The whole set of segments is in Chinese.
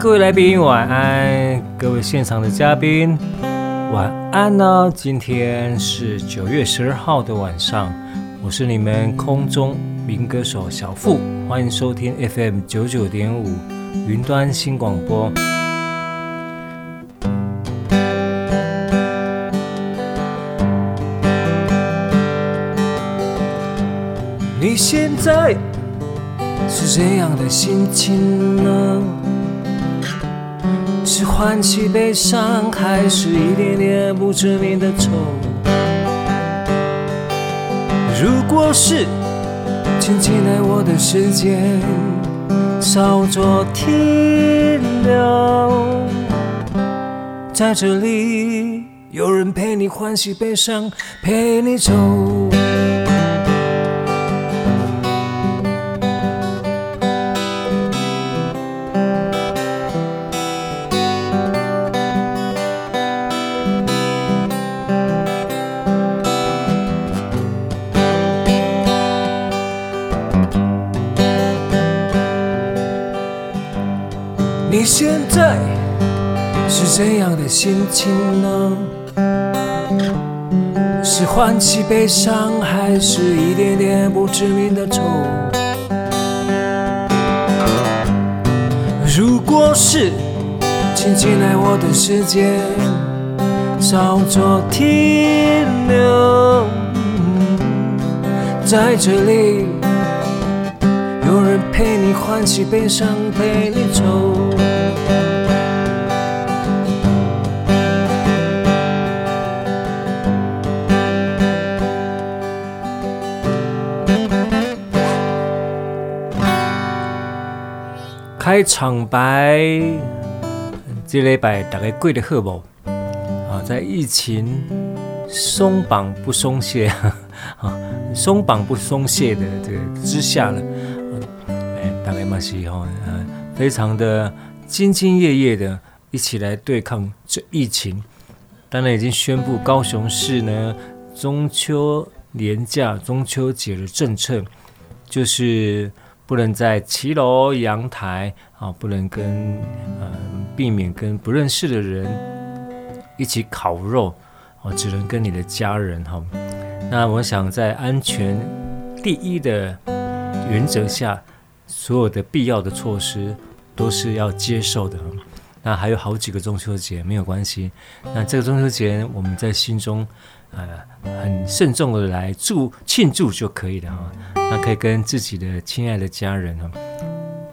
各位来宾晚安，各位现场的嘉宾晚安呢。今天是九月十二号的晚上，我是你们空中民歌手小付，欢迎收听 FM 九九点五云端新广播。你现在是这样的心情呢？是欢喜悲伤，还是一点点不知名的愁？如果是，请进来我的世界，稍作停留。在这里，有人陪你欢喜悲伤，陪你走。是欢喜悲伤，还是一点点不知名的愁？如果是，请进来我的世界，稍作停留。在这里，有人陪你欢喜悲伤，陪你走。开场白，这礼拜大家过得好不？啊，在疫情松绑不松懈 啊，松绑不松懈的这个之下了，哎，大家嘛是哈，呃，非常的兢兢业业的一起来对抗这疫情。当然已经宣布高雄市呢，中秋连假、中秋节的政策就是。不能在骑楼、阳台啊，不能跟呃，避免跟不认识的人一起烤肉啊，只能跟你的家人哈。那我想在安全第一的原则下，所有的必要的措施都是要接受的。那还有好几个中秋节没有关系，那这个中秋节我们在心中。呃，很慎重的来祝庆祝就可以了哈。那可以跟自己的亲爱的家人哈，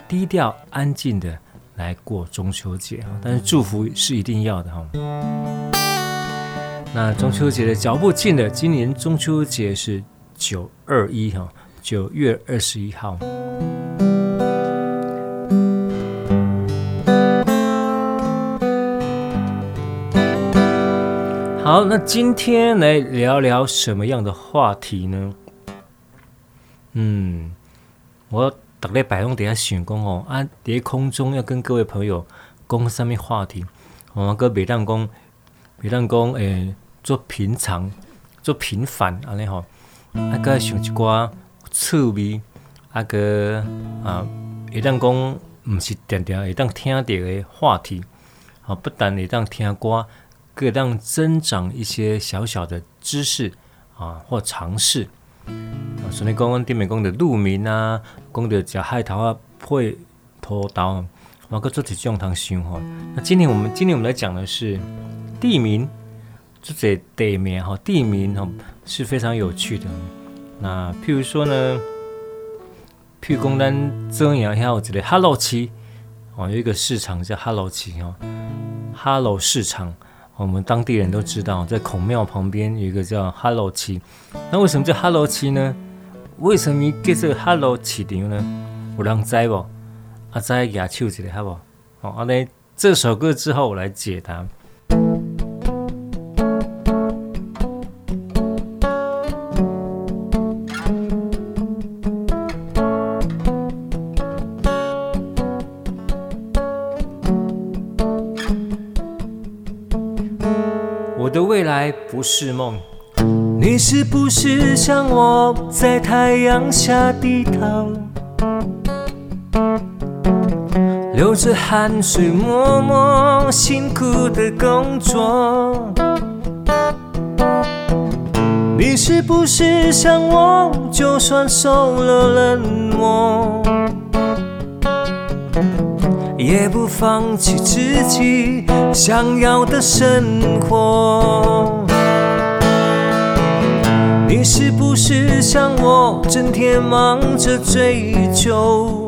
低调安静的来过中秋节哈。但是祝福是一定要的哈。那中秋节的脚步近了，今年中秋节是九二一哈，九月二十一号。好，那今天来聊聊什么样的话题呢？嗯，我大概摆弄底下想讲哦，啊，在空中要跟各位朋友讲什么话题？我们个别当讲，袂当讲，诶，做平常做平凡安尼吼，啊个想一寡趣味，啊个啊，会当讲毋是定定会当听到的话题，啊不但会当听歌，各当增长一些小小的知识啊或尝试。啊，所以讲阮顶面讲的路名啊，讲的食海头啊配土豆，我搁做一种通想吼。那今天我们今天我们来讲的是地名。这些地名哈，地名哈是非常有趣的。那譬如说呢，譬如讲咱这样还有这个哈啰市哦，有一个市场叫哈啰市哦，哈啰市场，我们当地人都知道，在孔庙旁边有一个叫哈喽七。那为什么叫哈喽七呢？为什么叫这个哈啰市场呢？有人知不？啊，知举手一下好不好？好，啊，这首歌之后我来解答。是不是像我在太阳下低头，流着汗水默默辛苦的工作？你是不是像我，就算受了冷漠，也不放弃自己想要的生活？你是不是像我，整天忙着追求，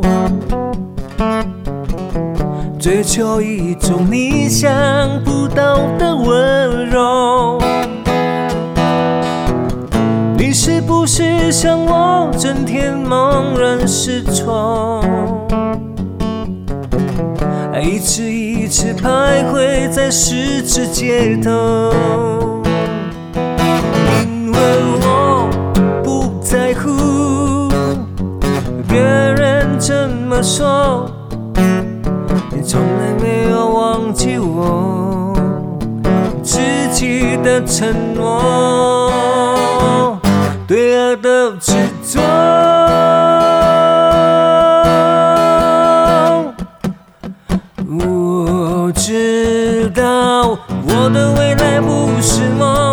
追求一种你想不到的温柔？你是不是像我，整天茫然失措，一次一次徘徊在十字街头？说，你从来没有忘记我自己的承诺，对爱的执着。我知道我的未来不是梦，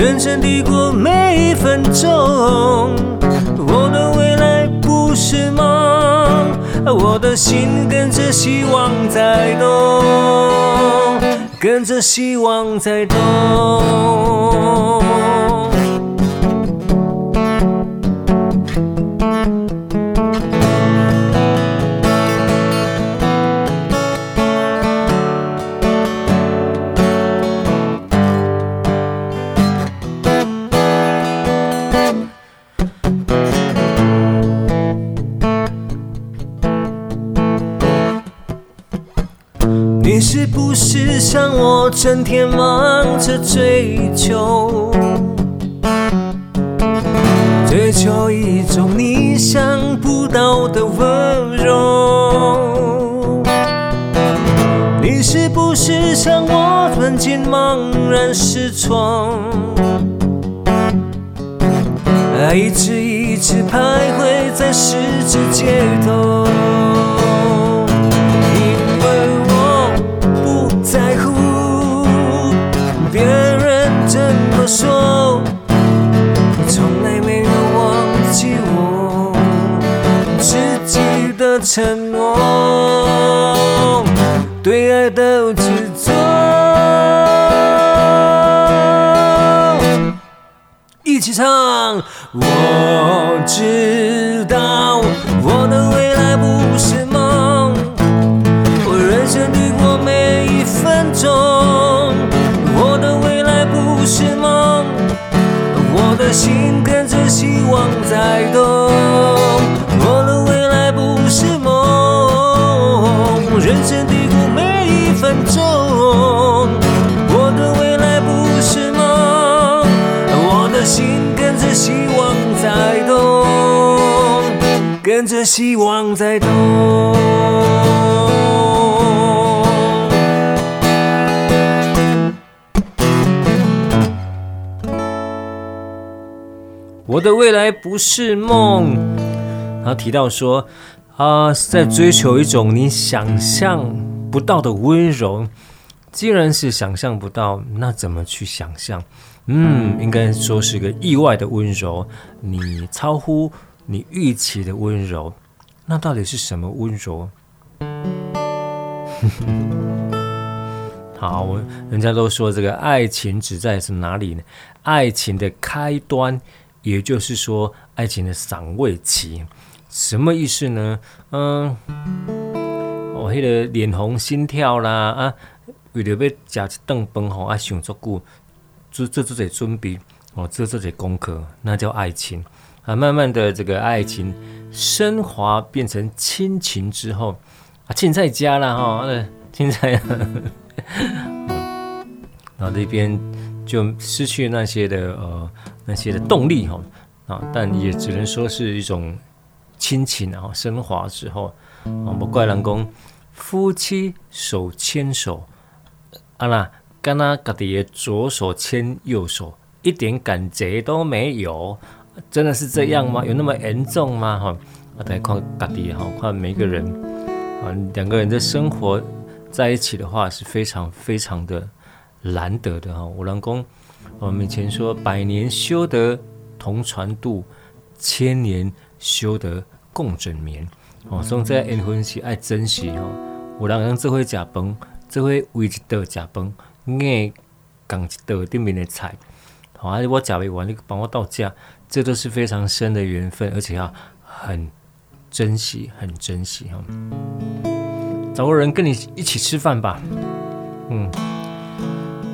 认真地过每一分钟。我的未来不是梦，我的心跟着希望在动，跟着希望在动。求，追求一种你想不到的温柔。你是不是像我，曾经茫然失措，爱一次一次徘徊在十字街头？沉默，对爱的执着。一起唱，我知道我的未来不是梦，我认真地过每一分钟。我的未来不是梦，我的心跟着希望在动，分钟。我的未来不是梦，我的心跟着希望在动，跟着希望在动。我的未来不是梦。他提到说，啊，在追求一种你想象不到的温柔。既然是想象不到，那怎么去想象？嗯，应该说是个意外的温柔，你超乎你预期的温柔。那到底是什么温柔？好，我人家都说这个爱情只在是哪里呢？爱情的开端，也就是说爱情的赏味期，什么意思呢？嗯，我那个脸红心跳啦啊。为了要吃一顿饭吼，啊想足久，做做做些准备，哦，做做些功课，那叫爱情啊。慢慢的，这个爱情升华变成亲情之后，啊，亲在家了哈，亲在，然后这边就失去那些的呃那些的动力哈啊，但也只能说是一种亲情啊，升华之后，啊，不怪人讲夫妻手牵手。啊啦，跟他家己的左手牵右手，一点感觉都没有，真的是这样吗？有那么严重吗？哈，啊，大家看家己哈，看每个人啊，两个人的生活在一起的话是非常非常的难得的哈。我老公，我们以前说百年修得同船渡，千年修得共枕眠。哦，所以在结婚时爱珍惜哦，有人用智慧假崩。这会为一道食饭，硬讲一道顶面的菜，好啊！我食不完，你帮我倒价，这都是非常深的缘分，而且要很珍惜，很珍惜哈。找个人跟你一起吃饭吧。嗯，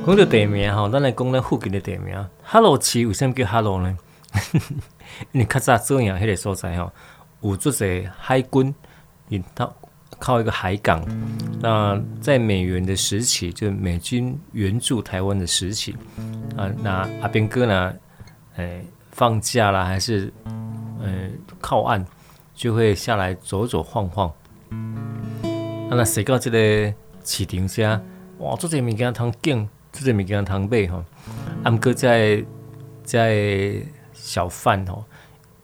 讲到地名吼，咱来讲咱附近的地名。哈罗市为什么叫哈罗呢？因为较早这样迄个所在吼，有做者海军，引到。靠一个海港，那在美元的时期，就美军援助台湾的时期，啊，那阿兵哥呢，哎，放假啦，还是呃靠岸，就会下来走走晃晃。啊，那谁到这个市场下，哇，做这物件通景，做这物件通买吼。阿哥在在小贩吼，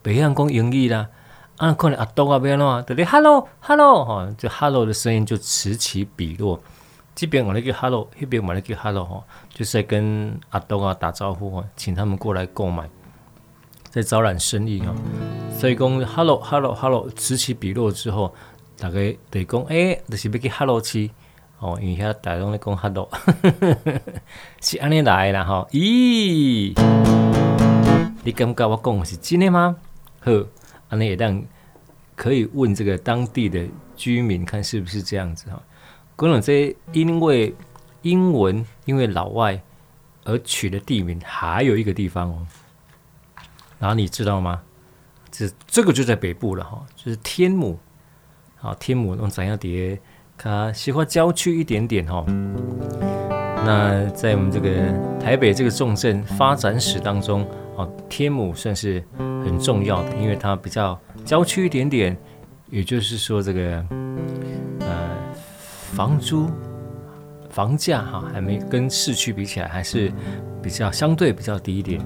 北洋讲英语啦。啊，可能阿东阿边喏，对不对？Hello，Hello，哈就 Hello 的声音就此起彼落。这边我那个 Hello，那边我那个 Hello 哈，就是在跟阿东啊打招呼啊，请他们过来购买，在招揽生意啊。所以讲 Hello，Hello，Hello，此起彼落之后，大概得讲哎，就是要去 Hello 去哦，因为遐大家拢在讲 Hello，是安尼来啦哈。咦，你感觉我讲的是真的吗？好。那也当可以问这个当地的居民看是不是这样子哈。可能这因为英文因为老外而取的地名还有一个地方哦，然后你知道吗？这这个就在北部了哈，就是天母。好，天母用怎样叠？它喜欢郊区一点点哈。那在我们这个台北这个重镇发展史当中。哦，天母算是很重要的，因为它比较郊区一点点，也就是说，这个呃房租房价哈还没跟市区比起来，还是比较相对比较低一点。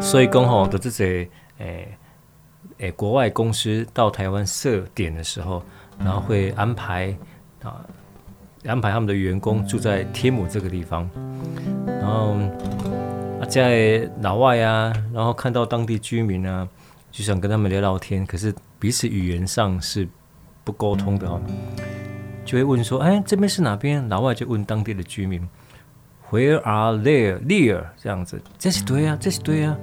所以刚好的这些诶诶国外公司到台湾设点的时候，然后会安排啊安排他们的员工住在天母这个地方，然后。在老外啊，然后看到当地居民啊，就想跟他们聊聊天，可是彼此语言上是不沟通的哦，就会问说：“哎，这边是哪边？”老外就问当地的居民：“Where are they? There？” 这样子，这是对啊，这是对啊。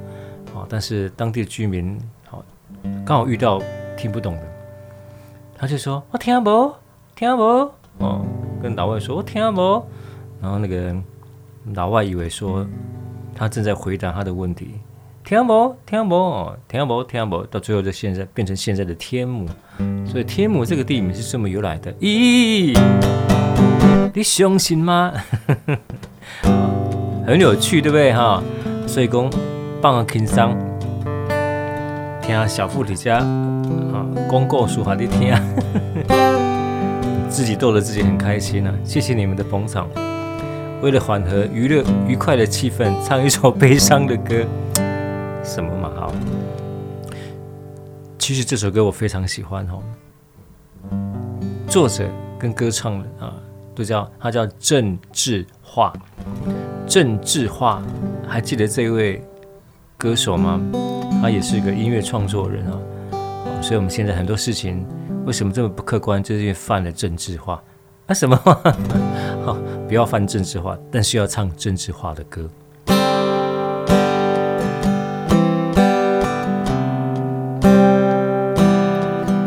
好，但是当地的居民好刚好遇到听不懂的，他就说：“我听不，听不。”哦，跟老外说：“我听不。”然后那个老外以为说。他正在回答他的问题，听不听不听不听不，到最后就现在变成现在的天母，所以天母这个地名是这么由来的。咦，你相信吗？很有趣，对不对哈？所以讲放个轻松，听小富在家啊，公告书还得听，自己逗得自己很开心、啊。谢谢你们的捧场。为了缓和娱乐愉快的气氛，唱一首悲伤的歌，什么嘛？好，其实这首歌我非常喜欢哦。作者跟歌唱的啊，都叫他叫郑智化。郑智化，还记得这位歌手吗？他也是一个音乐创作人啊。所以我们现在很多事情为什么这么不客观，就是因为犯了郑智化。啊什么？好，不要犯郑智化，但是要唱郑智化的歌。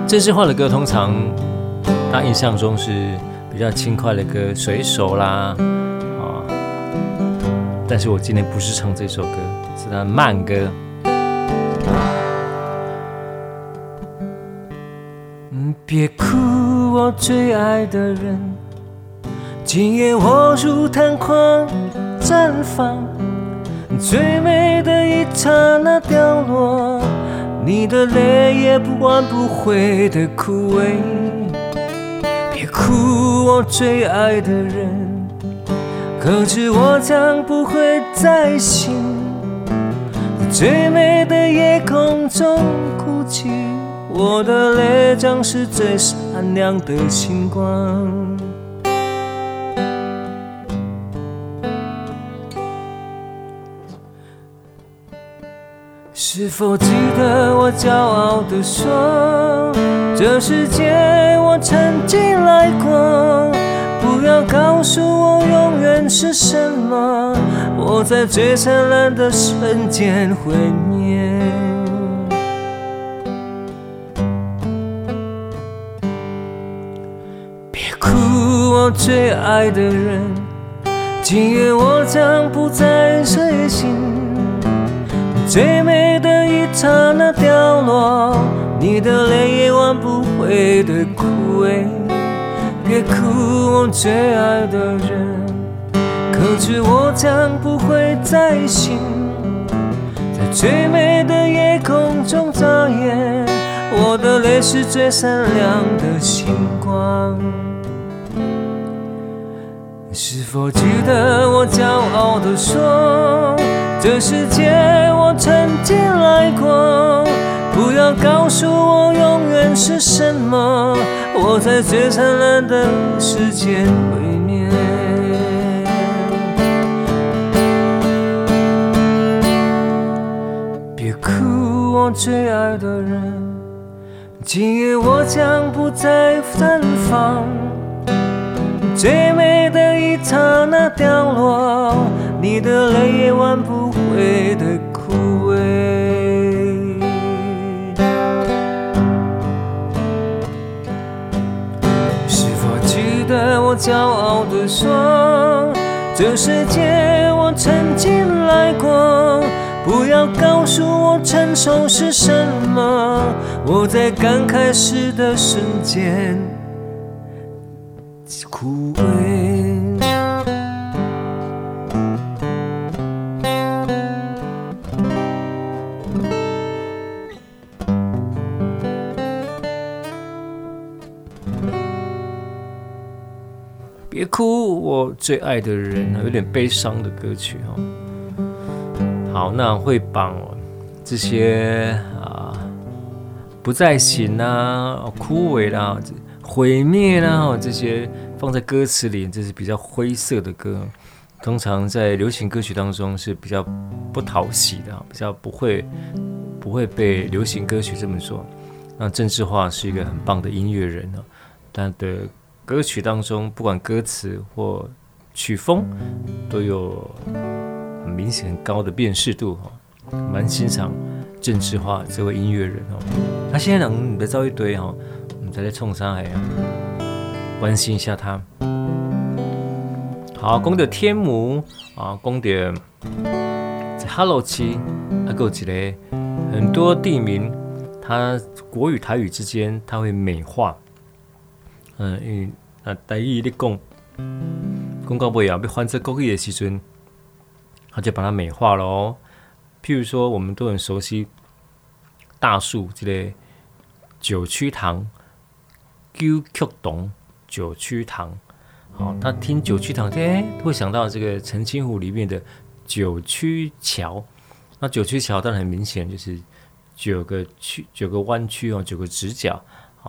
郑智化的歌通常，他印象中是比较轻快的歌，随手啦，啊。但是我今天不是唱这首歌，是他的慢歌。别哭，我最爱的人，今夜我如昙花，绽放最美的一刹那凋落，你的泪也不挽不回的枯萎。别哭，我最爱的人，可知我将不会再醒，最美的夜空中哭泣。我的泪将是最闪亮的星光。是否记得我骄傲地说，这世界我曾经来过？不要告诉我永远是什么，我在最灿烂的瞬间毁灭。别哭我最爱的人，今夜我将不再睡醒。最美的一刹那凋落，你的泪也挽不回的枯萎。别哭，我最爱的人，可知我将不会再醒。在最美的夜空中眨眼，我的泪是最闪亮的星光。是否记得我骄傲地说，这世界我曾经来过？不要告诉我永远是什么，我在最灿烂的时间毁灭。别哭，我最爱的人，今夜我将不再绽放。最美的一刹那凋落，你的泪也挽不回的枯萎。是否记得我骄傲地说，这世界我曾经来过？不要告诉我成熟是什么，我在刚开始的瞬间。枯萎。哭，我最爱的人啊，有点悲伤的歌曲哦。好，那会把这些啊不再醒啊、枯萎啦、毁灭啦这些。放在歌词里，这是比较灰色的歌，通常在流行歌曲当中是比较不讨喜的，比较不会不会被流行歌曲这么做。那郑智化是一个很棒的音乐人呢，他的歌曲当中不管歌词或曲风都有很明显很高的辨识度哈，蛮欣赏郑智化这位音乐人哦。他现在能别造一堆哈，我们再来冲上来呀。关心一下他。好，讲到天母啊，讲到在哈啰区，还有一个很多地名，它国语台语之间，它会美化。嗯，因为啊，台语你讲，讲到尾啊，要翻成国语的时阵，他就把它美化了哦。譬如说，我们都很熟悉大树这类九曲堂、九曲洞、九曲堂。好，他听九曲堂，哎，会想到这个澄清湖里面的九曲桥。那九曲桥当然很明显就是九个曲、九个弯曲哦，九个直角。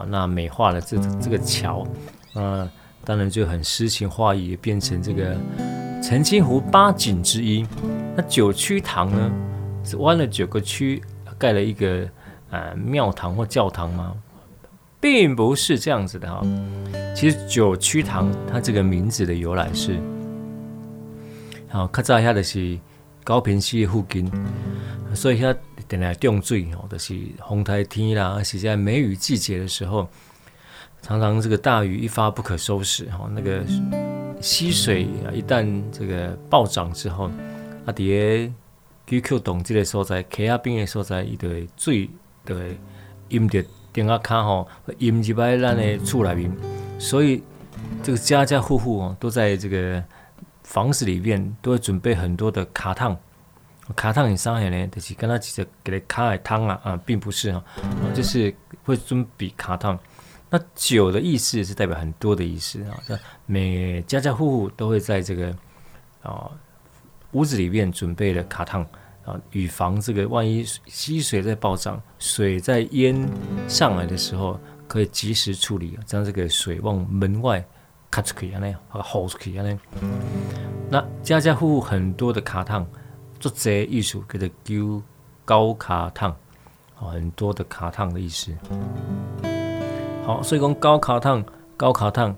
那美化了这这个桥，呃，当然就很诗情画意，变成这个澄清湖八景之一。那九曲堂呢，是弯了九个曲，盖了一个呃庙堂或教堂吗？并不是这样子的哈。其实九曲堂它这个名字的由来是，好，较早遐就是高屏溪附近，所以它。等来冻水哦，就是风台天啦，而且在梅雨季节的时候，常常这个大雨一发不可收拾哈。那个溪水啊，一旦这个暴涨之后，啊，底下 QQ 洞这个所在，溪仔边的所在，伊就会水就会淹着顶下卡吼，淹入来咱的厝内面。所以这个家家户户哦，都在这个房子里面都会准备很多的卡烫。卡烫很伤害呢，就是跟他直接给他卡海汤啊啊，并不是哈、啊，就是会准备卡烫。那九的意思是代表很多的意思啊，每家家户户都会在这个啊屋子里面准备了卡烫啊，以防这个万一溪水在暴涨，水在淹上来的时候，可以及时处理，将这个水往门外卡出去啊那样，把它吼出去啊那。那家家户户很多的卡烫。做这艺术叫做九高卡烫，很多的卡烫的意思。好，所以讲高卡烫、高卡烫，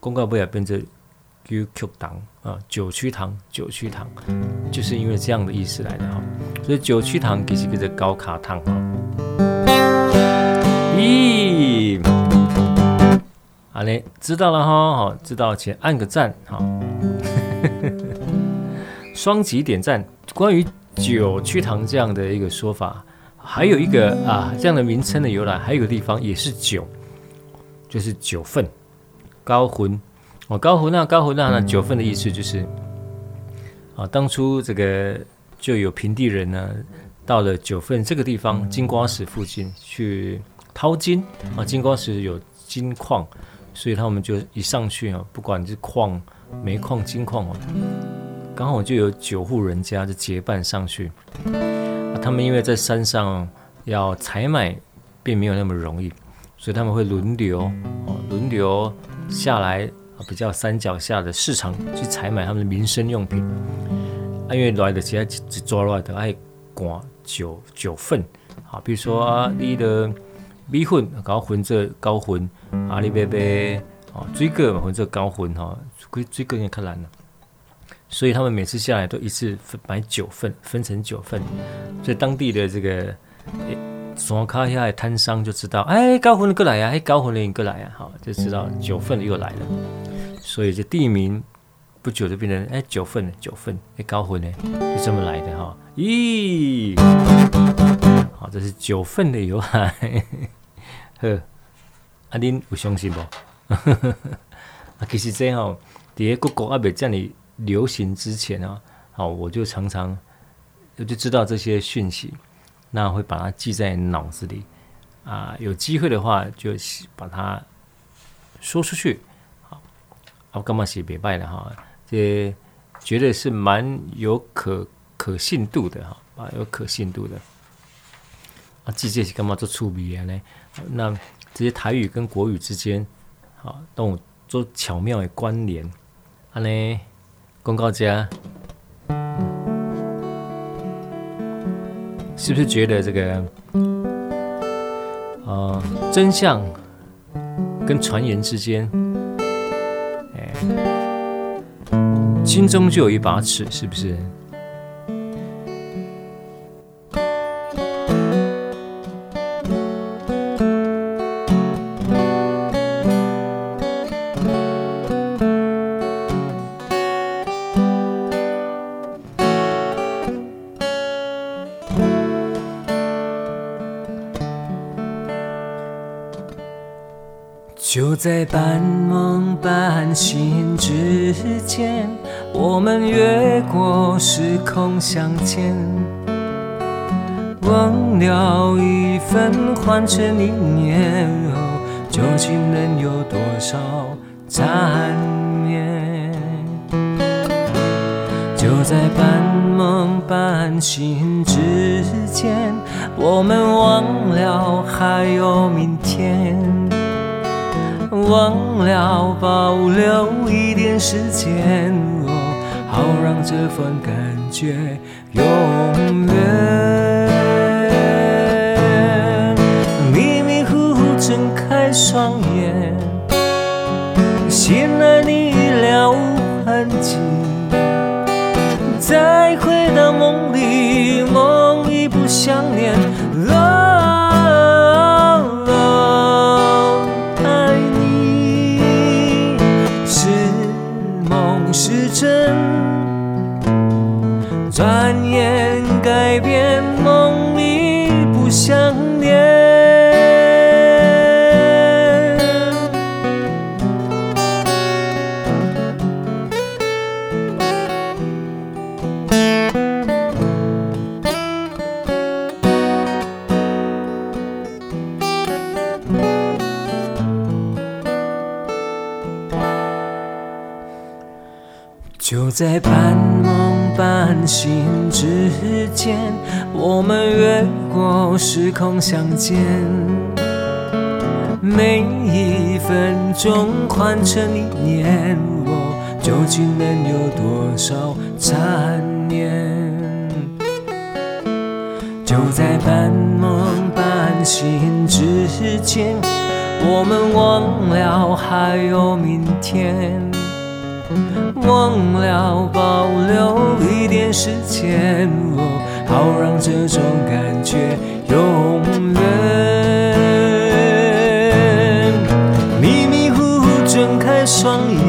公告不也变成九曲堂啊？九曲堂、九曲堂，就是因为这样的意思来的哈。所以九曲堂其实叫做高卡烫哈。咦，好嘞，知道了哈，好，知道请按个赞哈。双击点赞。关于九曲堂这样的一个说法，还有一个啊这样的名称的由来，还有一个地方也是九，就是九份高魂哦，高魂那高魂那那九份的意思就是啊，当初这个就有平地人呢，到了九份这个地方金瓜石附近去淘金啊，金瓜石有金矿，所以他们就一上去啊，不管是矿、煤矿、金矿哦。刚好就有九户人家就结伴上去，他们因为在山上要采买，并没有那么容易，所以他们会轮流哦，轮流下来比较山脚下的市场去采买他们的民生用品。啊，因为来的其他抓来的爱赶九九份，啊，比如说啊，你的米粉搞混这高混，阿里贝贝啊，水果混这高混哈，水水果也较难了。所以他们每次下来都一次分买九份，分成九份，所以当地的这个双卡下来摊商就知道，哎，高魂的过来呀，哎，高魂的你过来呀，好，就知道九份又来了。所以这地名不久就变成哎九份九份，哎高魂呢就这么来的哈。咦，好，这是九份的由来。呵，阿恁有相信不？啊，其实这样，第一个国阿伯这里。流行之前啊，好，我就常常我就知道这些讯息，那会把它记在脑子里啊。有机会的话，就把它说出去。好，我干嘛写别拜的哈？这绝对是蛮有可可信度的哈，啊，有可信度的。啊，记这些干嘛做触笔呢？那这些台语跟国语之间，好，都做巧妙的关联，啊呢。公告家，是不是觉得这个，呃，真相跟传言之间，哎，心中就有一把尺，是不是？在半梦半醒之间，我们越过时空相见。忘了一分换成一年，究竟能有多少缠绵？就在半梦半醒之间，我们忘了还有明天，忘了保留一点时间哦，好让这份感觉永远。迷迷糊糊睁开双眼，醒来你已了无痕迹。再回到梦里，梦已不相连。在半梦半醒之间，我们越过时空相见。每一分钟换成一年，我究竟能有多少缠绵？就在半梦半醒之间，我们忘了还有明天。忘了保留一点时间，好让这种感觉永远。迷迷糊糊睁开双眼，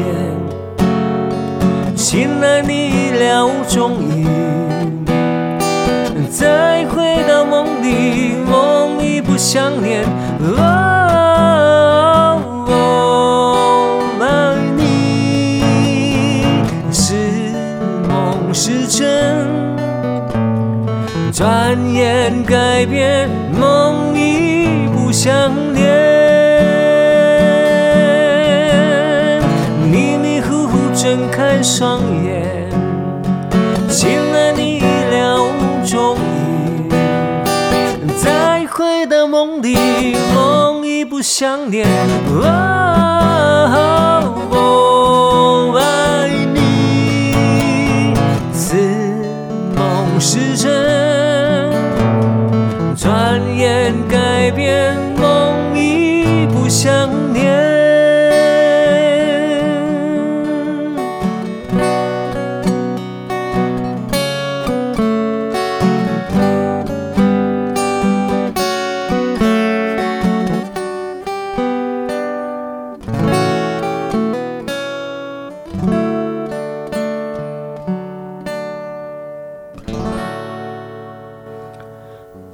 醒来你已了无踪影。再回到梦里，梦已不相连。改变，梦已不相连。迷迷糊糊睁开双眼，醒来你已了无踪影。再回到梦里，梦已不相连。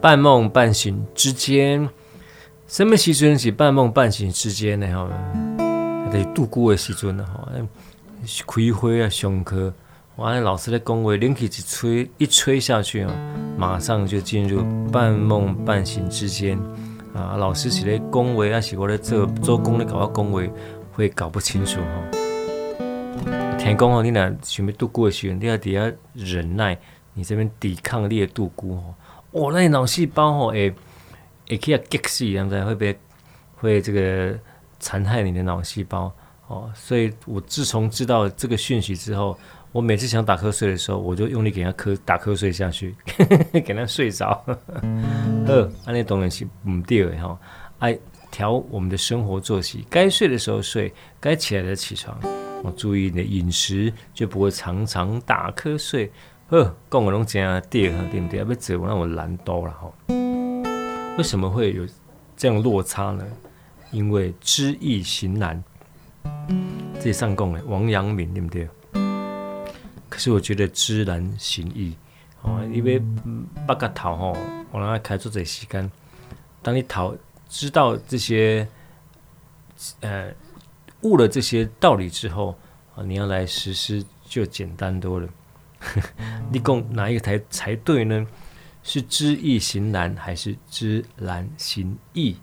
半梦半醒之间，什么时阵是半梦半醒之间呢？哈，得度过的时阵呢？哈，开会啊，上课，完了老师在讲话，冷气一吹，一吹下去啊，马上就进入半梦半醒之间啊。老师是在讲话，还是我在做做工的搞我讲话，会搞不清楚哈。听讲哦，你俩准备度过的时阵，你要底下忍耐，你这边抵抗力的度过哦。我、哦、那脑细胞哦，诶，也可以激死，样子会被会这个残害你的脑细胞哦。所以我自从知道这个讯息之后，我每次想打瞌睡的时候，我就用力给他瞌打瞌睡下去，给他睡着。呃，安尼当然是唔对的哈。爱调我们的生活作息，该睡的时候睡，该起来的起床。我注意你的饮食，就不会常常打瞌睡。呵，讲我拢真对哈，对不对？要做我让我懒惰了哈。为什么会有这样落差呢？因为知易行难。这上讲的王阳明对不对？可是我觉得知难行易。哦，因为八个头吼，我让他开做这时间。当你讨知道这些，呃，悟了这些道理之后啊，你要来实施就简单多了。你讲哪一个才才对呢？是知易行难，还是知难行易？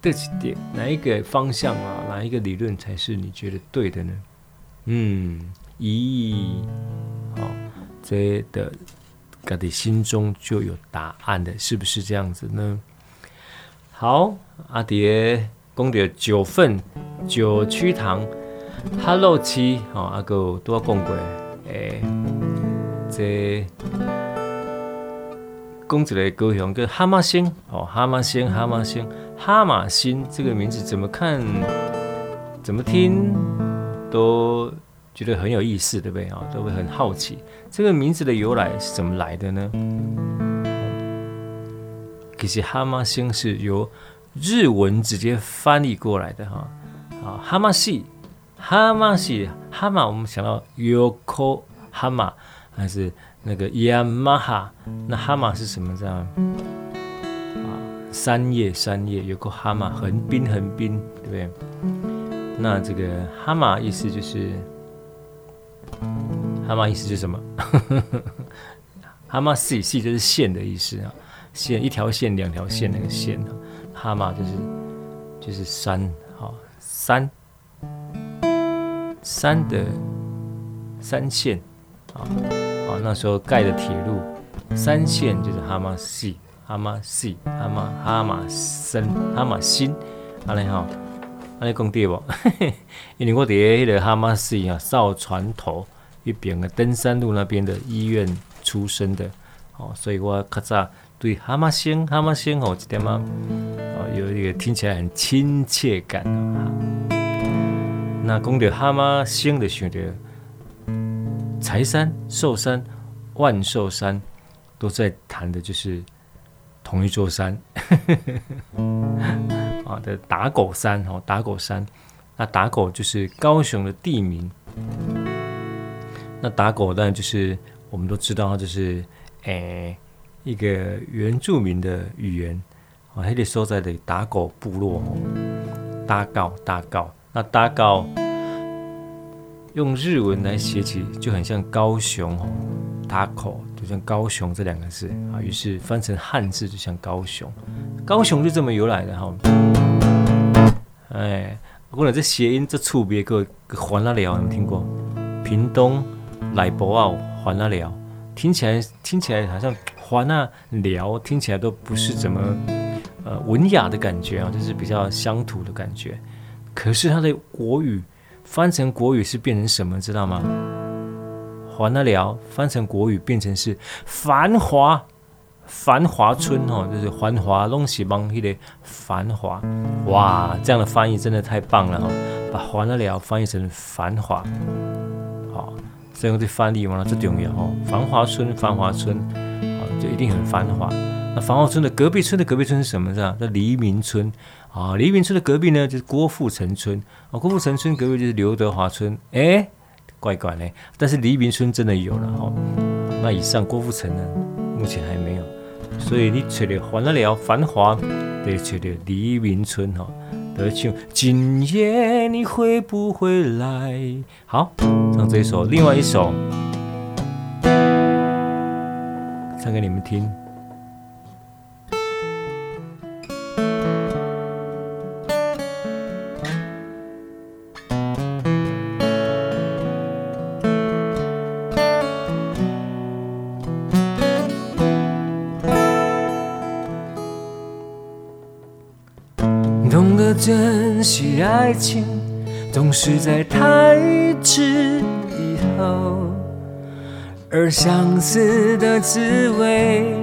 这几点哪一个方向啊？哪一个理论才是你觉得对的呢？嗯，咦，好，这的各位心中就有答案的，是不是这样子呢？好，阿蝶讲到九份九曲堂哈啰七，好，阿哥都要讲过，诶，这。公子的高雄跟蛤蟆星哦，蛤蟆星，蛤蟆星，蛤蟆星这个名字怎么看，怎么听都觉得很有意思，对不对啊？都会很好奇这个名字的由来是怎么来的呢？其实蛤蟆星是由日文直接翻译过来的哈啊，哈玛西，哈玛西，哈玛，我们想到 Yoko 蛤蟆还是？那个雅马哈，那哈马是什么？这样啊，山叶山叶有个哈马横滨横滨，对不对？那这个哈马意思就是哈马意思是什么？哈马细细就是线的意思啊，线一条线两条线那个线，哈马就是就是山啊，山山的山线啊。啊，那时候盖的铁路，三线就是哈马西、哈马西、哈马哈马森、哈马新，安尼哈，安尼讲对不？因为我伫迄个哈马西啊，造船头一边的登山路那边的医院出生的，哦，所以我较早对哈马星、哈马星哦一点嘛，哦，有一个听起来很亲切感啊。那讲到哈马星的想到。柴山、寿山、万寿山，都在谈的就是同一座山，啊的打狗山哦，打狗山，那打狗就是高雄的地名。那打狗当然就是我们都知道，就是诶一个原住民的语言，啊，还得说在的打狗部落，打狗打狗，那打狗。用日文来写起就很像高雄哦，打狗就像高雄这两个字啊，于是翻成汉字就像高雄，高雄就这么由来的哈。哎，我讲这谐音这触别个环那寮，有没有听过？屏东来博奥环那寮，听起来听起来好像环那聊，听起来都不是怎么呃文雅的感觉啊，就是比较乡土的感觉。可是它的国语。翻成国语是变成什么，知道吗？还得了，翻成国语变成是繁华，繁华村哦，就是繁华弄西帮一个繁华，哇，这样的翻译真的太棒了哈！把还得了翻译成繁华，好，这样的翻译完了最重要哦。繁华村，繁华村，啊，就一定很繁华。那繁华村的隔壁村的隔壁村是什么？是吧？叫黎明村。啊，黎明村的隔壁呢，就是郭富城村。啊，郭富城村隔壁就是刘德华村。哎，怪怪嘞。但是黎明村真的有了哈。那以上郭富城呢，目前还没有。所以你找的还得了繁华，得找的黎明村哈。得唱今夜你会不会来？好，唱这一首，另外一首，唱给你们听。珍惜爱情，总是在太迟以后，而相思的滋味，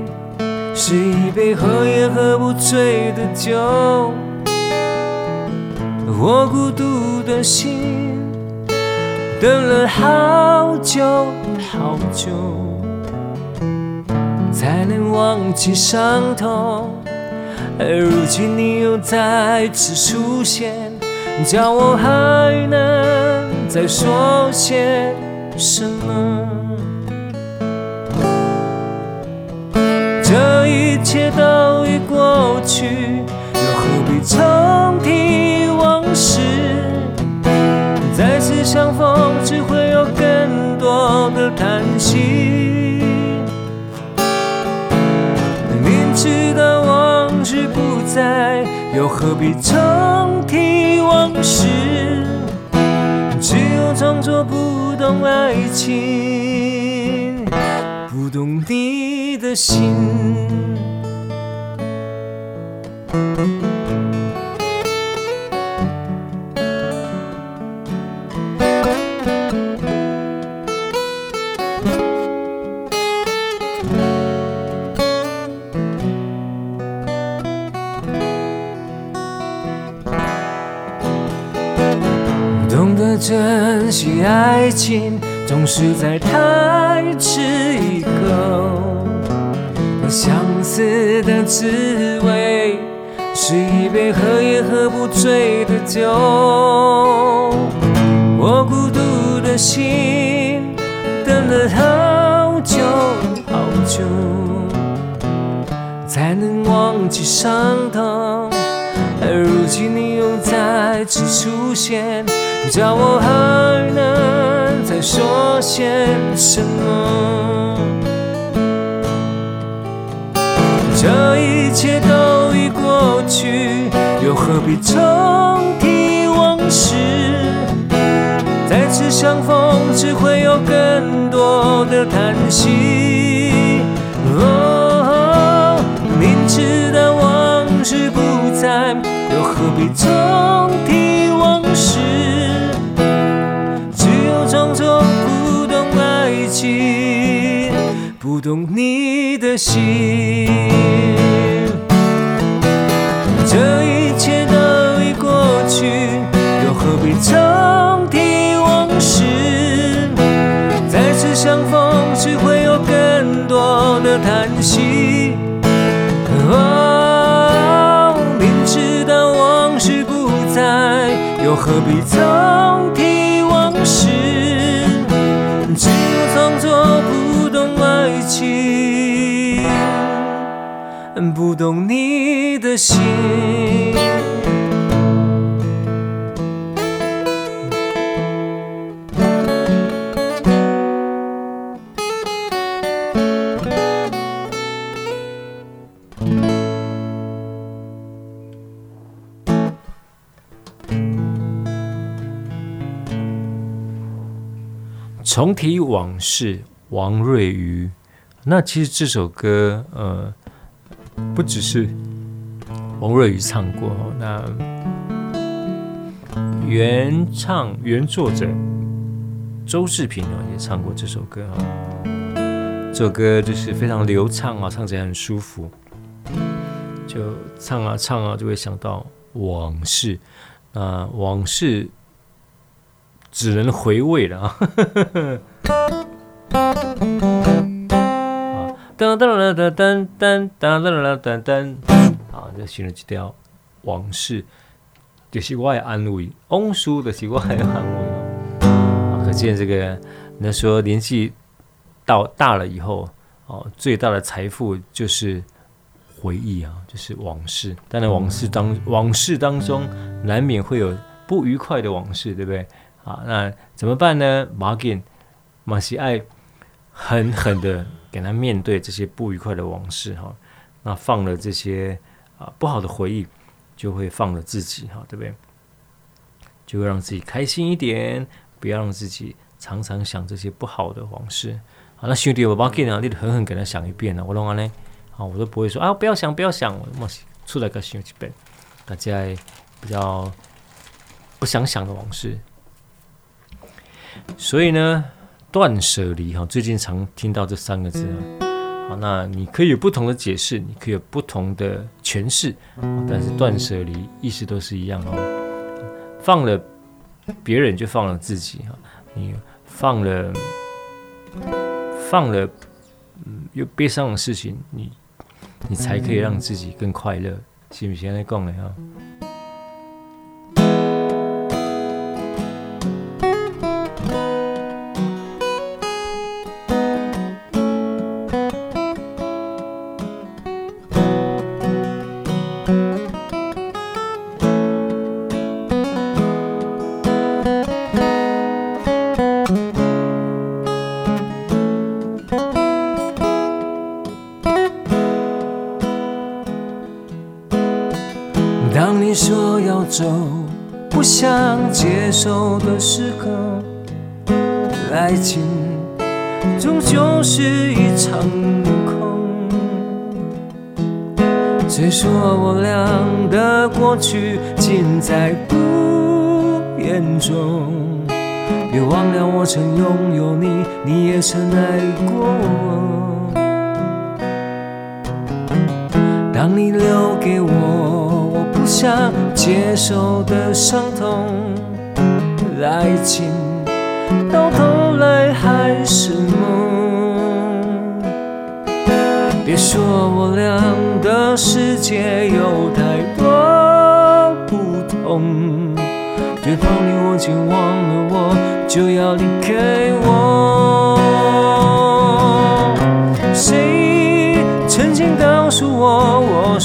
是一杯喝也喝不醉的酒。我孤独的心，等了好久好久，才能忘记伤痛。而如今你又再次出现，叫我还能再说些什么？这一切都已过去，又何必重提往事？再次相逢，只会有更多的叹息。明知道在又何必重提往事？只有装作不懂爱情，不懂你的心。爱情，总是在太迟以后。相思的滋味，是一杯喝也喝不醉的酒。我孤独的心，等了好久好久，才能忘记伤痛。而如今你又再次出现。叫我还能再说些什么？这一切都已过去，又何必重提往事？再次相逢，只会有更多的叹息。哦，明知道往事不再，又何必重不懂你的心，这一切都已过去，又何必重提往事？再次相逢，只会有更多的叹息。哦，明知道往事不再，又何必重提？不懂你的心。重提往事，王瑞瑜。那其实这首歌，呃。不只是王瑞宇唱过，那原唱原作者周志平哦也唱过这首歌啊。这首歌就是非常流畅啊，唱起来很舒服，就唱啊唱啊就会想到往事，那往事只能回味了啊。噔噔噔噔噔噔噔噔噔噔，啊，这选了几条往事，就是我的安慰，往事就是我的安慰啊。可见这个，那说年纪到大了以后，哦，最大的财富就是回忆啊，就是往事。当然，往事当往事当中，难免会有不愉快的往事，对不对？啊，那怎么办呢？马紧马西爱狠狠的。给他面对这些不愉快的往事哈，那放了这些啊不好的回忆，就会放了自己哈，对不对？就会让自己开心一点，不要让自己常常想这些不好的往事。好，那兄弟我把给你，你狠狠给他想一遍呢，我弄完呢，啊，我都不会说啊，不要想，不要想，我出来个想一遍，大家比较不想想的往事。所以呢。断舍离哈，最近常听到这三个字啊。好，那你可以有不同的解释，你可以有不同的诠释，但是断舍离意思都是一样哦。放了别人，就放了自己哈。你放了放了，嗯，又悲伤的事情，你你才可以让自己更快乐，是不是？现在讲的哈。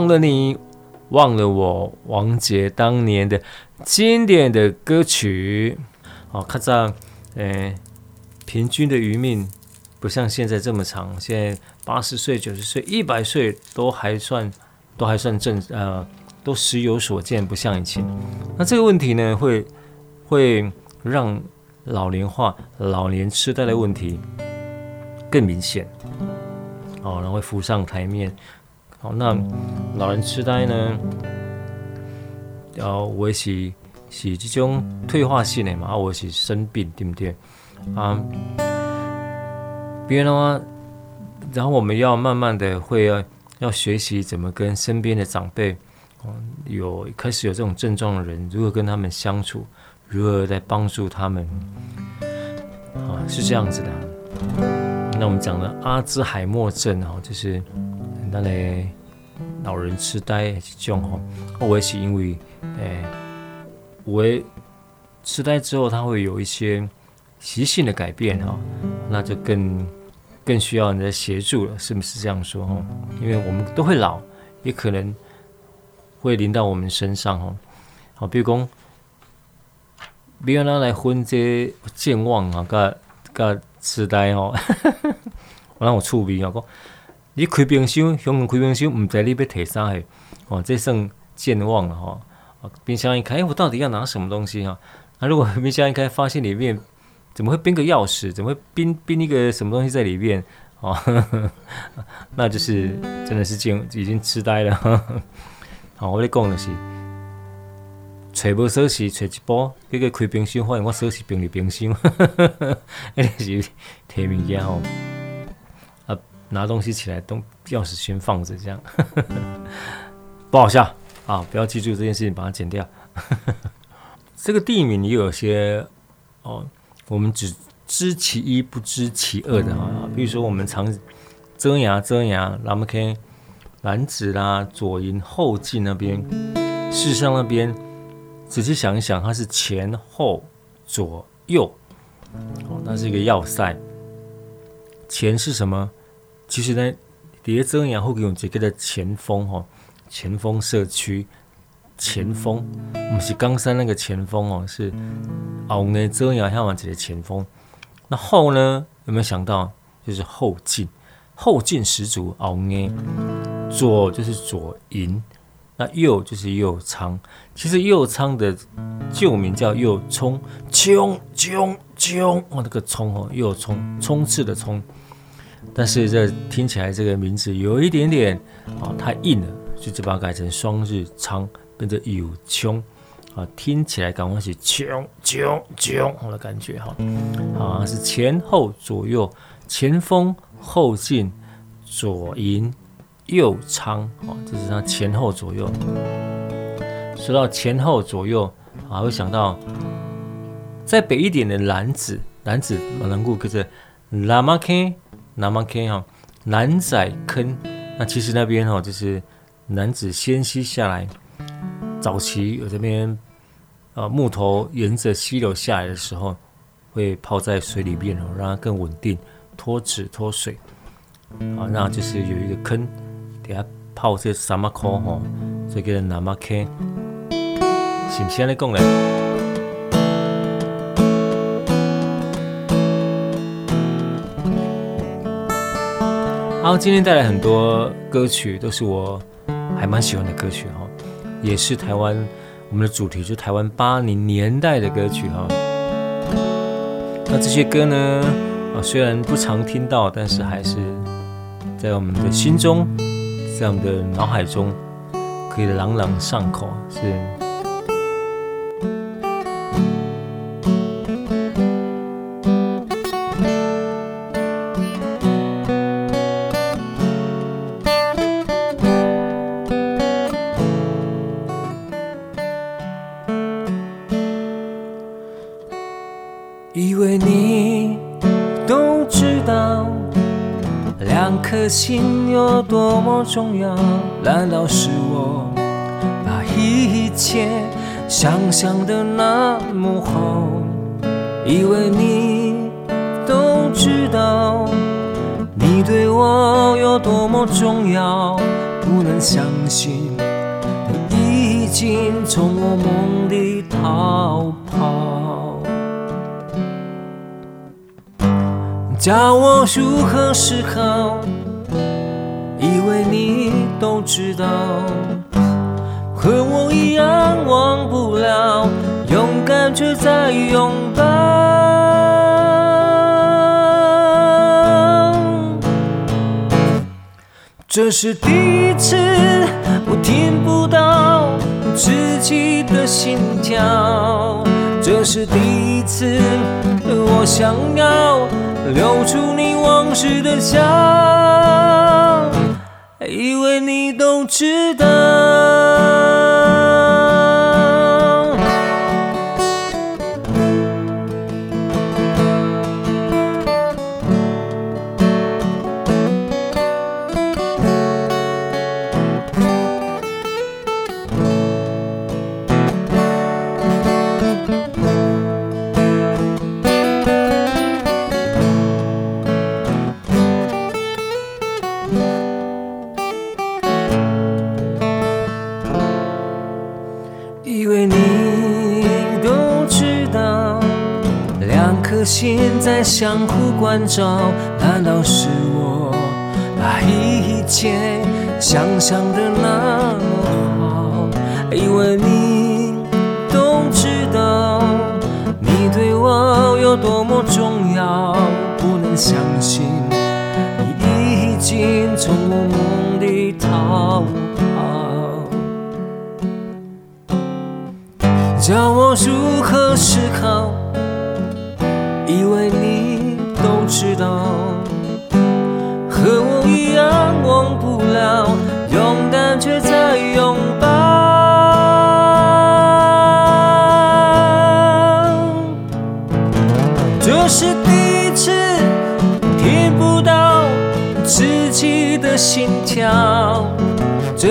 忘了你，忘了我，王杰当年的经典的歌曲。哦，看在，诶，平均的余命不像现在这么长，现在八十岁、九十岁、一百岁都还算，都还算正，呃，都时有所见，不像以前。那这个问题呢，会会让老年化、老年痴呆的问题更明显。哦，然后会浮上台面。好，那老人痴呆呢？要我是是这种退化性的嘛？我是生病，对不对？啊，别人的话，然后我们要慢慢的会要要学习怎么跟身边的长辈，有开始有这种症状的人，如何跟他们相处，如何来帮助他们，啊，是这样子的。那我们讲的阿兹海默症哦，就是。那嘞，老人痴呆这种吼，我也是因为，诶、欸，我痴呆之后，他会有一些习性的改变哈，那就更更需要你的协助了，是不是这样说？哈，因为我们都会老，也可能会临到我们身上。哈，好，比如讲，比如拿来分这健忘啊，跟跟痴呆哦，我让我触鼻啊，讲你开冰箱，香港开冰箱，唔知你要提啥的，哦，这算健忘了哈。冰箱一开，哎，我到底要拿什么东西哈？那如果冰箱一开，发现里面怎么会冰个钥匙？怎么会冰冰一个什么东西在里面？哦，那就是真的是健已经痴呆了。好，我咧讲的是，揣无锁匙，揣一包，结果开冰箱，发现我锁匙冰里冰箱，那是提物件哦。啊，拿东西起来，东钥匙先放着，这样 不好笑啊！不要记住这件事情，把它剪掉。这个地名也有些哦，我们只知其一不知其二的啊。比如说我们常遮牙遮牙，那么看楠梓啦、左营后进那边，事实上那边仔细想一想，它是前后左右哦，那是一个要塞。前是什么？其实呢，叠遮阳后给我们这个的前锋哦，前锋社区。前锋，不是冈山那个前锋哦，是后呢遮阳下往这个前锋。那后呢，有没有想到就是后进，后进十足。后呢左就是左营，那右就是右仓。其实右仓的旧名叫右冲，冲冲冲，哇，那个冲哦，右冲，冲刺的冲。但是这听起来这个名字有一点点哦，太硬了，就就把它改成双日仓。跟着有冲啊，听起来感觉是冲冲冲的感觉哈，好像是前后左右，前锋后进，左营右仓，啊，这是它前后左右。说到前后左右，还会想到再北一点的楠梓，楠梓马南固，可是拉马坑，南蛮坑哈，南仔坑，那其实那边哈就是男子先溪下来。早期有这边，呃，木头沿着溪流下来的时候，会泡在水里面哦，让它更稳定，脱脂脱水。啊，那就是有一个坑，等下泡这沙马科哈，这个南蛮坑，是不是来讲嘞？好，今天带来很多歌曲，都是我还蛮喜欢的歌曲哈。也是台湾，我们的主题就是台湾八零年代的歌曲哈。那这些歌呢，啊，虽然不常听到，但是还是在我们的心中，在我们的脑海中，可以朗朗上口，是。重要？难道是我把一切想象的那么好？以为你都知道，你对我有多么重要？不能相信，你已经从我梦里逃跑。叫我如何是好？你都知道，和我一样忘不了，勇敢却在拥抱。这是第一次，我听不到自己的心跳。这是第一次，我想要留住你往事的笑。以为你都知道。在相互关照，难道是我把一切想象的那么好？以为你都知道，你对我有多么重要，不能相信你已经从我梦里逃跑，叫我如何思考？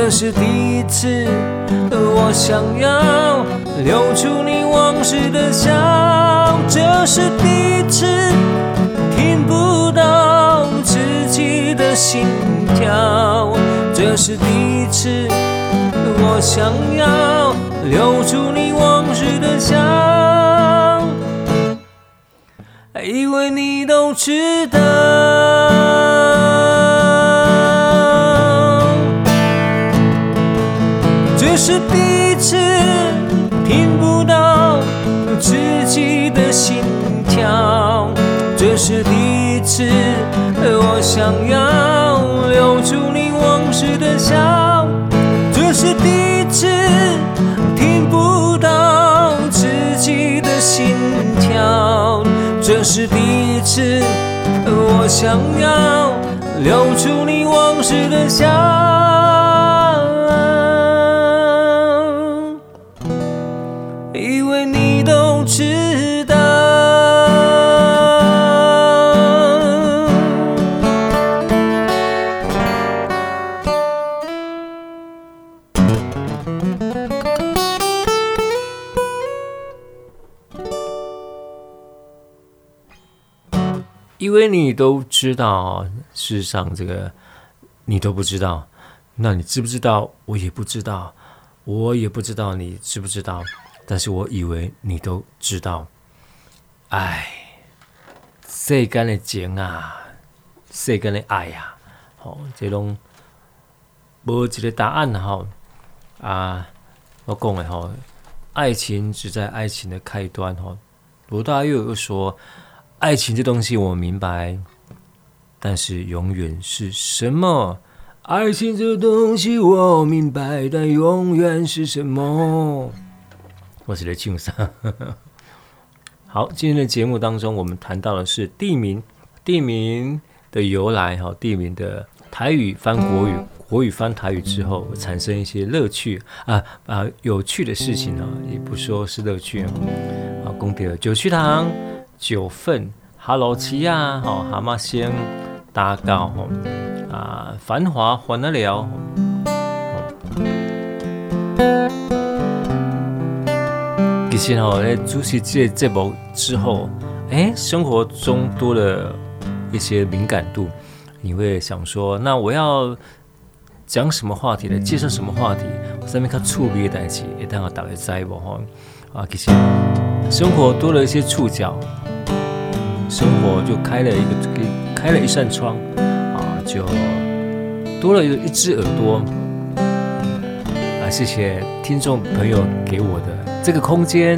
这是第一次我想要留住你往事的笑，这是第一。次听不到自己的心跳，这是第一次。我想要留住你往日的笑，以为你都知道。是第一次听不到自己的心跳。这是第一次，我想要留住你往事的笑。这是第一次，听不到自己的心跳。这是第一次，我想要留住你往事的笑。都知道，事实上这个你都不知道，那你知不知道？我也不知道，我也不知道你知不知道。但是我以为你都知道。哎，世间的情啊，世间的爱呀，好，这种无一个答案哈。啊，我讲的哈，爱情只在爱情的开端哈。罗大佑又说。爱情这东西我明白，但是永远是什么？爱情这东西我明白，但永远是什么？我是来庆生。好，今天的节目当中，我们谈到的是地名，地名的由来哈，地名的台语翻国语，国语翻台语之后产生一些乐趣啊啊有趣的事情啊，也不说是乐趣啊。啊，公德九曲堂。九份哈罗奇亚，好蛤蟆仙搭高，吼啊，繁华还得了。其实吼，在主持这节目之后，哎，生活中多了一些敏感度。你会想说，那我要讲什么话题呢？介绍什么话题？我上面看触笔的代志，一定要打个摘不吼啊，其实生活多了一些触角。生活就开了一个，开了一扇窗，啊，就多了一只耳朵，啊，谢谢听众朋友给我的这个空间。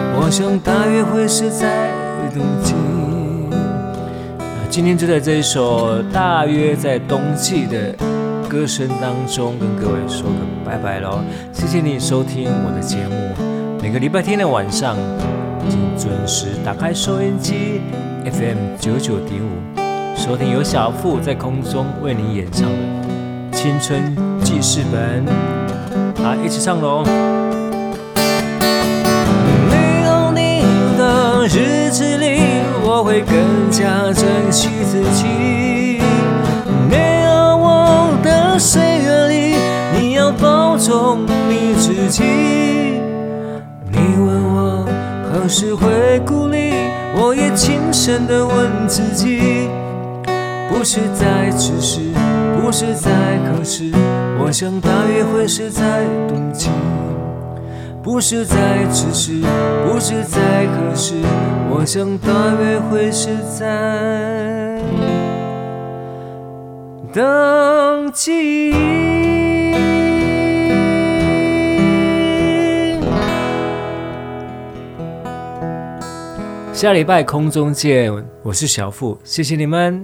我想大约会是在冬季。今天就在这一首《大约在冬季》的歌声当中，跟各位说个拜拜喽！谢谢你收听我的节目，每个礼拜天的晚上，请准时打开收音机 FM 九九点五，收听由小付在空中为你演唱的《青春记事本》。啊，一起唱喽！日子里。我会更加珍惜自己。没有我的岁月里，你要保重你自己。你问我何时会孤立，我也轻声地问自己。不是在此时，不是在何时，我想大约会是在冬季。不是在此时，不是在何时，我想大约会是在冬季。下礼拜空中见，我是小富，谢谢你们。